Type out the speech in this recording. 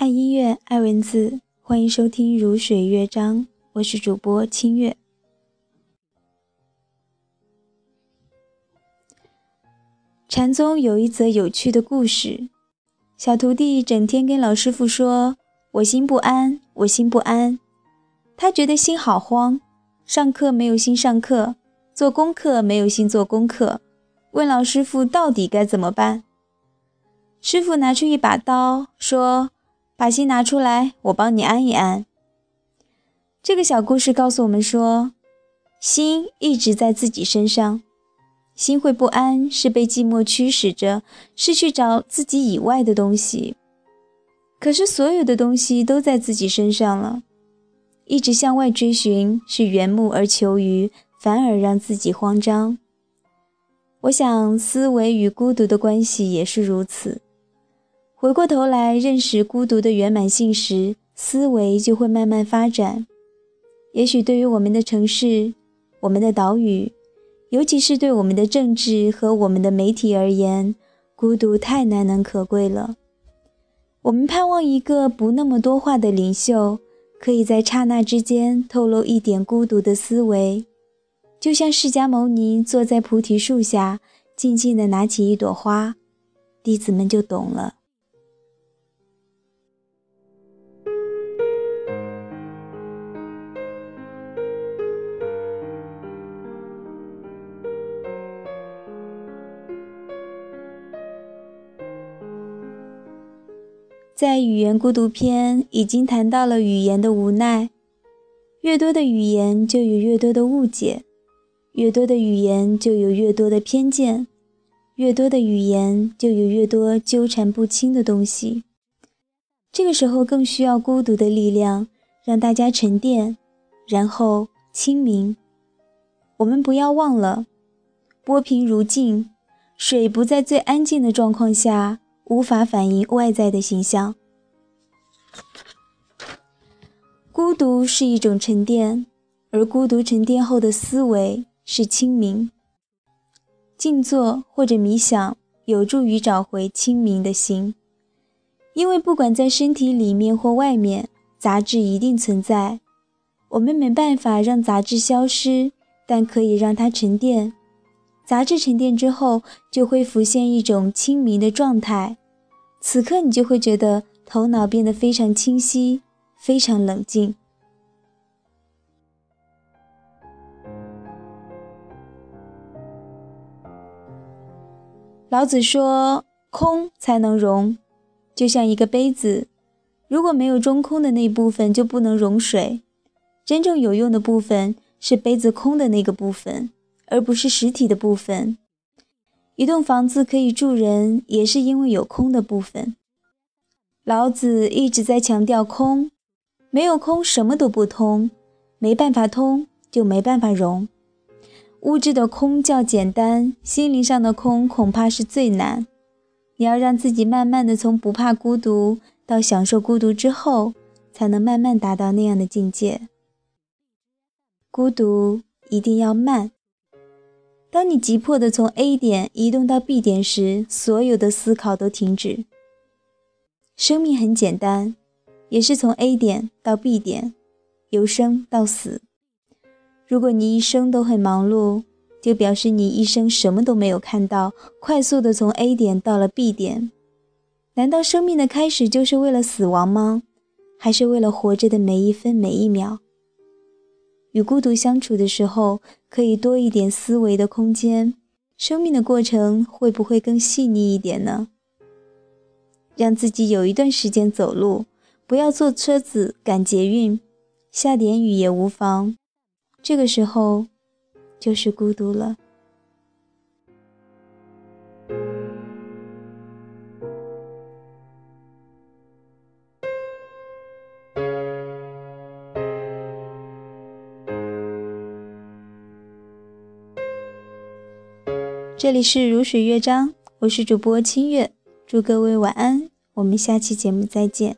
爱音乐，爱文字，欢迎收听《如水乐章》，我是主播清月。禅宗有一则有趣的故事：小徒弟整天跟老师傅说：“我心不安，我心不安。”他觉得心好慌，上课没有心上课，做功课没有心做功课，问老师傅到底该怎么办？师傅拿出一把刀，说。把心拿出来，我帮你安一安。这个小故事告诉我们说，心一直在自己身上，心会不安，是被寂寞驱使着，是去找自己以外的东西。可是所有的东西都在自己身上了，一直向外追寻，是缘木而求鱼，反而让自己慌张。我想，思维与孤独的关系也是如此。回过头来认识孤独的圆满性时，思维就会慢慢发展。也许对于我们的城市、我们的岛屿，尤其是对我们的政治和我们的媒体而言，孤独太难能可贵了。我们盼望一个不那么多话的领袖，可以在刹那之间透露一点孤独的思维，就像释迦牟尼坐在菩提树下，静静地拿起一朵花，弟子们就懂了。在语言孤独篇已经谈到了语言的无奈，越多的语言就有越多的误解，越多的语言就有越多的偏见，越多的语言就有越多纠缠不清的东西。这个时候更需要孤独的力量，让大家沉淀，然后清明。我们不要忘了，波平如镜，水不在最安静的状况下。无法反映外在的形象。孤独是一种沉淀，而孤独沉淀后的思维是清明。静坐或者冥想有助于找回清明的心，因为不管在身体里面或外面，杂质一定存在。我们没办法让杂质消失，但可以让它沉淀。杂质沉淀之后，就会浮现一种清明的状态。此刻你就会觉得头脑变得非常清晰，非常冷静。老子说：“空才能容，就像一个杯子，如果没有中空的那部分，就不能容水。真正有用的部分是杯子空的那个部分，而不是实体的部分。”一栋房子可以住人，也是因为有空的部分。老子一直在强调空，没有空什么都不通，没办法通就没办法融。物质的空较简单，心灵上的空恐怕是最难。你要让自己慢慢的从不怕孤独到享受孤独之后，才能慢慢达到那样的境界。孤独一定要慢。当你急迫地从 A 点移动到 B 点时，所有的思考都停止。生命很简单，也是从 A 点到 B 点，由生到死。如果你一生都很忙碌，就表示你一生什么都没有看到，快速地从 A 点到了 B 点。难道生命的开始就是为了死亡吗？还是为了活着的每一分每一秒？与孤独相处的时候，可以多一点思维的空间，生命的过程会不会更细腻一点呢？让自己有一段时间走路，不要坐车子赶捷运，下点雨也无妨。这个时候，就是孤独了。这里是如水乐章，我是主播清月，祝各位晚安，我们下期节目再见。